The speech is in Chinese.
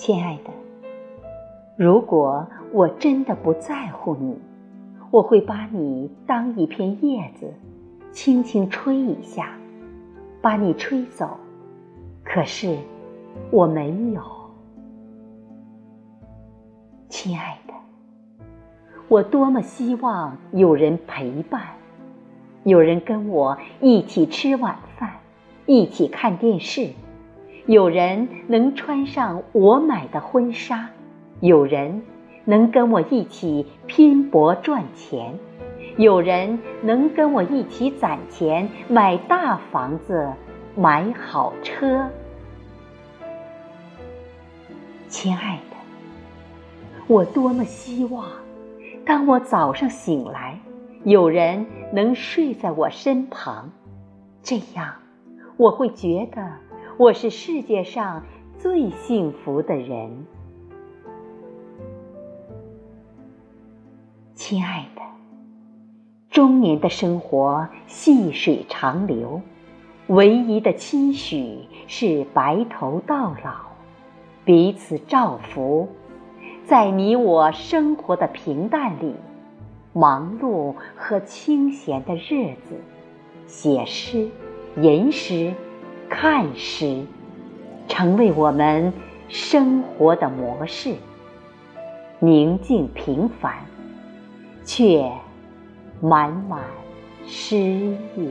亲爱的，如果我真的不在乎你，我会把你当一片叶子，轻轻吹一下，把你吹走。可是我没有，亲爱的，我多么希望有人陪伴，有人跟我一起吃晚饭，一起看电视。有人能穿上我买的婚纱，有人能跟我一起拼搏赚钱，有人能跟我一起攒钱买大房子、买好车。亲爱的，我多么希望，当我早上醒来，有人能睡在我身旁，这样我会觉得。我是世界上最幸福的人，亲爱的。中年的生活细水长流，唯一的期许是白头到老，彼此照拂，在你我生活的平淡里，忙碌和清闲的日子，写诗、吟诗。看时，成为我们生活的模式。宁静平凡，却满满诗意。